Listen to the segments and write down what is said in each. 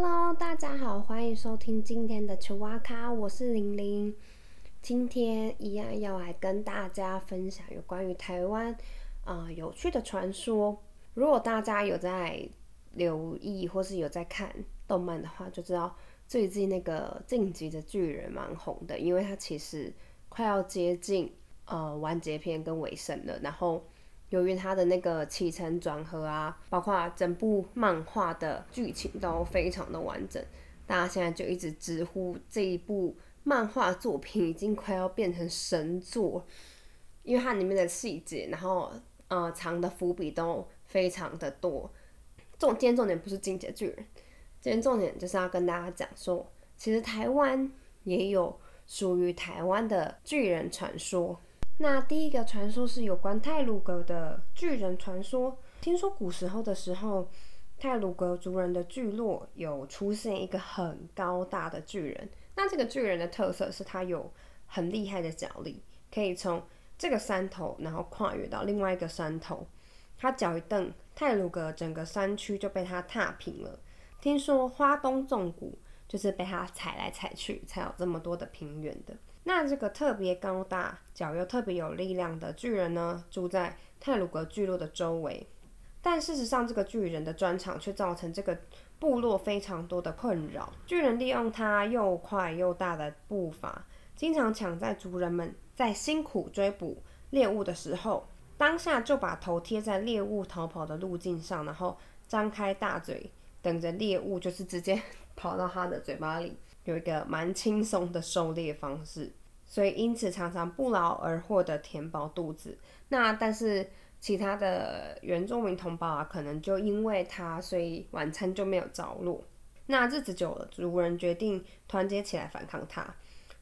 Hello，大家好，欢迎收听今天的球蛙咖，我是玲玲。今天一样要来跟大家分享有关于台湾啊有趣的传说。如果大家有在留意或是有在看动漫的话，就知道最近那个晋级的巨人蛮红的，因为它其实快要接近呃完结篇跟尾声了，然后。由于它的那个起承转合啊，包括整部漫画的剧情都非常的完整，大家现在就一直直呼这一部漫画作品已经快要变成神作，因为它里面的细节，然后呃藏的伏笔都非常的多。重今天重点不是金杰巨人，今天重点就是要跟大家讲说，其实台湾也有属于台湾的巨人传说。那第一个传说是有关泰鲁格的巨人传说。听说古时候的时候，泰鲁格族人的聚落有出现一个很高大的巨人。那这个巨人的特色是他有很厉害的脚力，可以从这个山头然后跨越到另外一个山头。他脚一蹬，泰鲁格整个山区就被他踏平了。听说花东纵谷就是被他踩来踩去，才有这么多的平原的。那这个特别高大、脚又特别有力量的巨人呢，住在泰鲁格聚落的周围。但事实上，这个巨人的专长却造成这个部落非常多的困扰。巨人利用他又快又大的步伐，经常抢在族人们在辛苦追捕猎物的时候，当下就把头贴在猎物逃跑的路径上，然后张开大嘴，等着猎物就是直接 跑到他的嘴巴里。有一个蛮轻松的狩猎方式，所以因此常常不劳而获的填饱肚子。那但是其他的原住民同胞啊，可能就因为他，所以晚餐就没有着落。那日子久了，族人决定团结起来反抗他。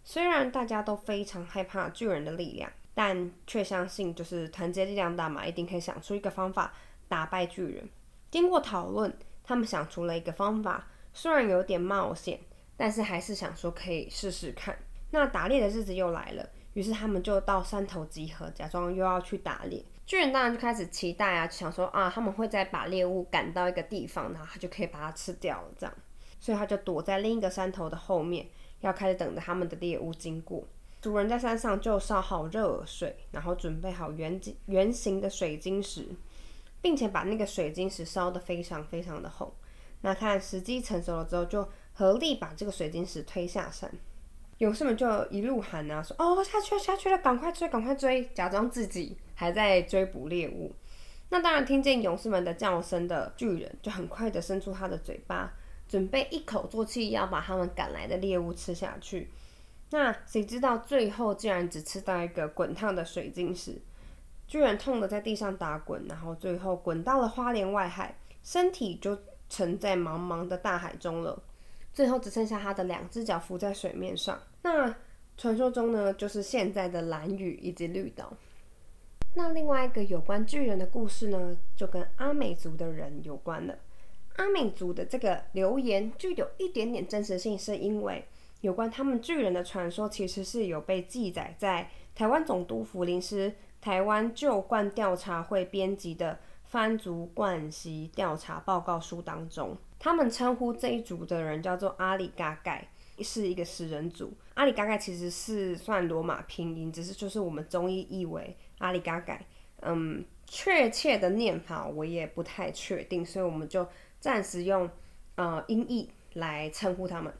虽然大家都非常害怕巨人的力量，但却相信就是团结力量大嘛，一定可以想出一个方法打败巨人。经过讨论，他们想出了一个方法，虽然有点冒险。但是还是想说可以试试看。那打猎的日子又来了，于是他们就到山头集合，假装又要去打猎。巨人当然就开始期待啊，想说啊，他们会再把猎物赶到一个地方，然后他就可以把它吃掉了。这样，所以他就躲在另一个山头的后面，要开始等着他们的猎物经过。主人在山上就烧好热水，然后准备好圆圆形的水晶石，并且把那个水晶石烧得非常非常的红。那看时机成熟了之后，就合力把这个水晶石推下山，勇士们就一路喊啊，说：“哦，下去了，下去了，赶快追，赶快追！”假装自己还在追捕猎物。那当然，听见勇士们的叫声的巨人，就很快的伸出他的嘴巴，准备一口作气要把他们赶来的猎物吃下去。那谁知道最后竟然只吃到一个滚烫的水晶石，巨人痛的在地上打滚，然后最后滚到了花莲外海，身体就沉在茫茫的大海中了。最后只剩下他的两只脚浮在水面上。那传说中呢，就是现在的蓝屿以及绿岛。那另外一个有关巨人的故事呢，就跟阿美族的人有关了。阿美族的这个留言就有一点点真实性，是因为有关他们巨人的传说，其实是有被记载在台湾总督府临时台湾旧冠调查会编辑的番族冠习调查报告书当中。他们称呼这一族的人叫做阿里嘎盖，是一个食人族。阿里嘎盖其实是算罗马拼音，只是就是我们中医译为阿里嘎盖。嗯，确切的念法我也不太确定，所以我们就暂时用呃音译来称呼他们。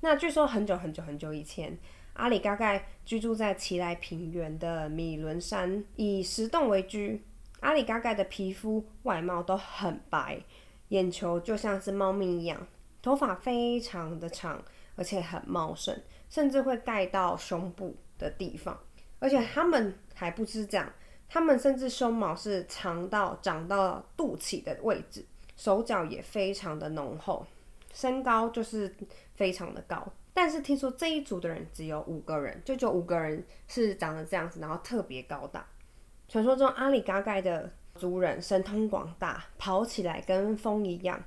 那据说很久很久很久以前，阿里嘎盖居住在奇莱平原的米伦山，以石洞为居。阿里嘎盖的皮肤外貌都很白。眼球就像是猫咪一样，头发非常的长，而且很茂盛，甚至会盖到胸部的地方。而且他们还不是这样，他们甚至胸毛是长到长到肚脐的位置，手脚也非常的浓厚，身高就是非常的高。但是听说这一组的人只有五个人，就就五个人是长得这样子，然后特别高大。传说中阿里嘎盖的。族人神通广大，跑起来跟风一样。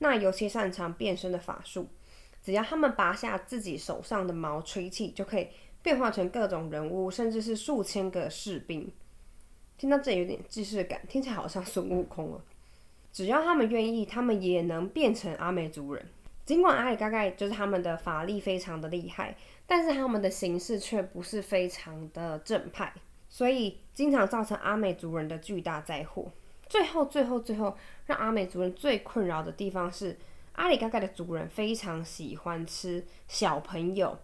那尤其擅长变身的法术，只要他们拔下自己手上的毛吹气，就可以变化成各种人物，甚至是数千个士兵。听到这有点既视感，听起来好像孙悟空了。只要他们愿意，他们也能变成阿美族人。尽管阿里嘎嘎就是他们的法力非常的厉害，但是他们的形式却不是非常的正派，所以经常造成阿美族人的巨大灾祸。最后，最后，最后，让阿美族人最困扰的地方是，阿里嘎嘎的族人非常喜欢吃小朋友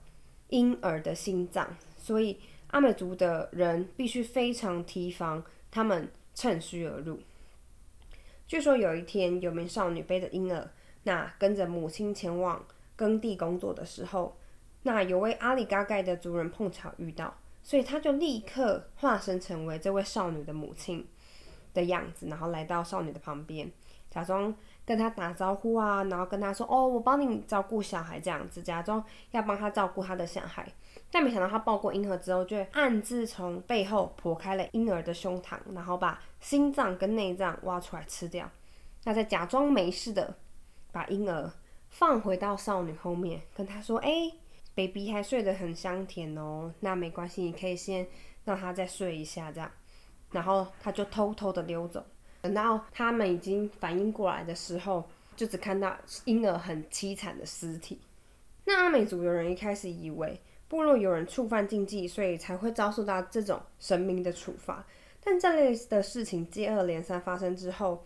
婴儿的心脏，所以阿美族的人必须非常提防他们趁虚而入。据说有一天，有名少女背着婴儿，那跟着母亲前往耕地工作的时候，那有位阿里嘎嘎的族人碰巧遇到，所以他就立刻化身成为这位少女的母亲的样子，然后来到少女的旁边，假装跟她打招呼啊，然后跟她说：“哦，我帮你照顾小孩。”这样子，假装要帮她照顾她的小孩。但没想到他抱过婴儿之后，就暗自从背后剖开了婴儿的胸膛，然后把心脏跟内脏挖出来吃掉。那再假装没事的把婴儿放回到少女后面，跟她说：“哎，baby 还睡得很香甜哦，那没关系，你可以先让他再睡一下这样。”然后他就偷偷的溜走。等到他们已经反应过来的时候，就只看到婴儿很凄惨的尸体。那阿美族的人一开始以为。部落有人触犯禁忌，所以才会遭受到这种神明的处罚。但这类的事情接二连三发生之后，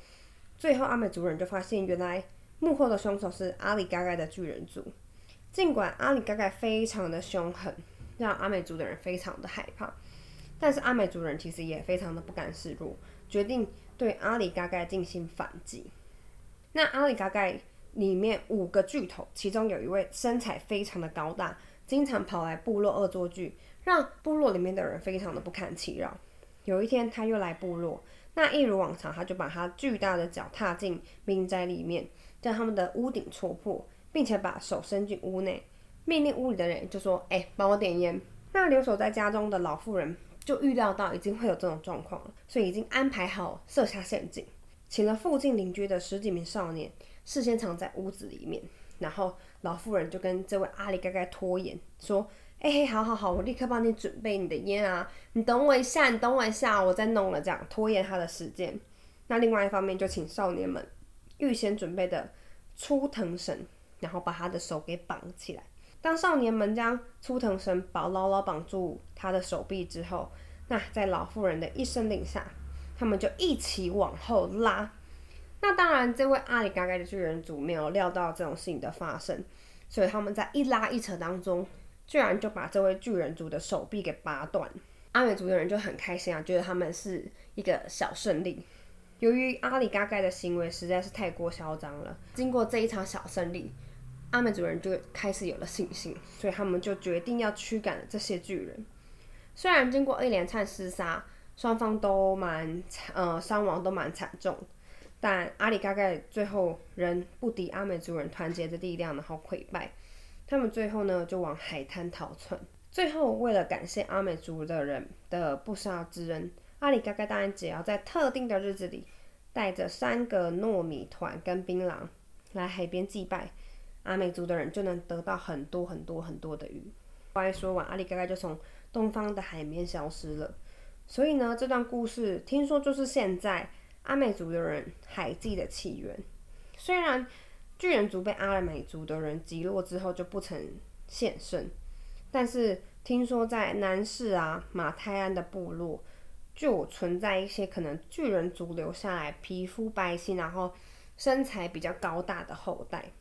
最后阿美族人就发现，原来幕后的凶手是阿里嘎嘎的巨人族。尽管阿里嘎嘎非常的凶狠，让阿美族的人非常的害怕，但是阿美族人其实也非常的不甘示弱，决定对阿里嘎嘎进行反击。那阿里嘎嘎里面五个巨头，其中有一位身材非常的高大。经常跑来部落恶作剧，让部落里面的人非常的不堪其扰。有一天，他又来部落，那一如往常，他就把他巨大的脚踏进民宅里面，将他们的屋顶戳破，并且把手伸进屋内，命令屋里的人就说：“哎，帮我点烟。”那留守在家中的老妇人就预料到已经会有这种状况了，所以已经安排好设下陷阱，请了附近邻居的十几名少年，事先藏在屋子里面。然后老妇人就跟这位阿里嘎嘎拖延说：“哎，好好好，我立刻帮你准备你的烟啊！你等我一下，你等我一下，我再弄了。”这样拖延他的时间。那另外一方面就请少年们预先准备的粗藤绳，然后把他的手给绑起来。当少年们将粗藤绳绑牢牢绑住他的手臂之后，那在老妇人的一声令下，他们就一起往后拉。那当然，这位阿里嘎嘎的巨人族没有料到这种事情的发生，所以他们在一拉一扯当中，居然就把这位巨人族的手臂给拔断。阿美族的人就很开心啊，觉得他们是一个小胜利。由于阿里嘎嘎的行为实在是太过嚣张了，经过这一场小胜利，阿美族人就开始有了信心，所以他们就决定要驱赶这些巨人。虽然经过一连串厮杀，双方都蛮呃伤亡都蛮惨重。但阿里嘎盖最后仍不敌阿美族人团结的力量，然后溃败。他们最后呢就往海滩逃窜。最后为了感谢阿美族的人的不杀之恩，阿里嘎嘎答应只要在特定的日子里，带着三个糯米团跟槟榔来海边祭拜，阿美族的人就能得到很多很多很多的鱼。话一说完，阿里嘎嘎就从东方的海面消失了。所以呢，这段故事听说就是现在。阿美族的人海祭的起源，虽然巨人族被阿美族的人击落之后就不曾现身，但是听说在南市啊马泰安的部落就存在一些可能巨人族留下来皮肤白皙，然后身材比较高大的后代。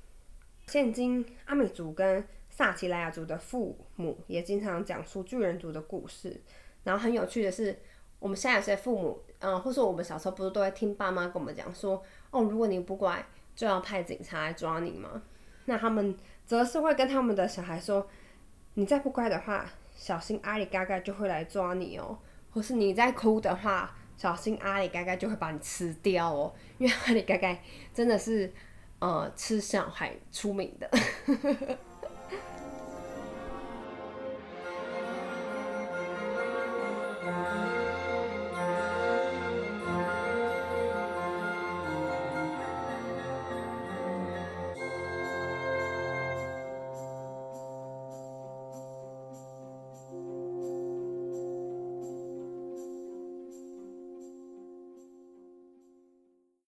现今阿美族跟萨奇莱雅族的父母也经常讲述巨人族的故事，然后很有趣的是。我们现在有些父母，嗯，或者我们小时候不是都会听爸妈跟我们讲说，哦，如果你不乖，就要派警察来抓你吗？那他们则是会跟他们的小孩说，你再不乖的话，小心阿里嘎嘎就会来抓你哦。或是你再哭的话，小心阿里嘎嘎就会把你吃掉哦。因为阿里嘎嘎真的是，呃，吃小孩出名的。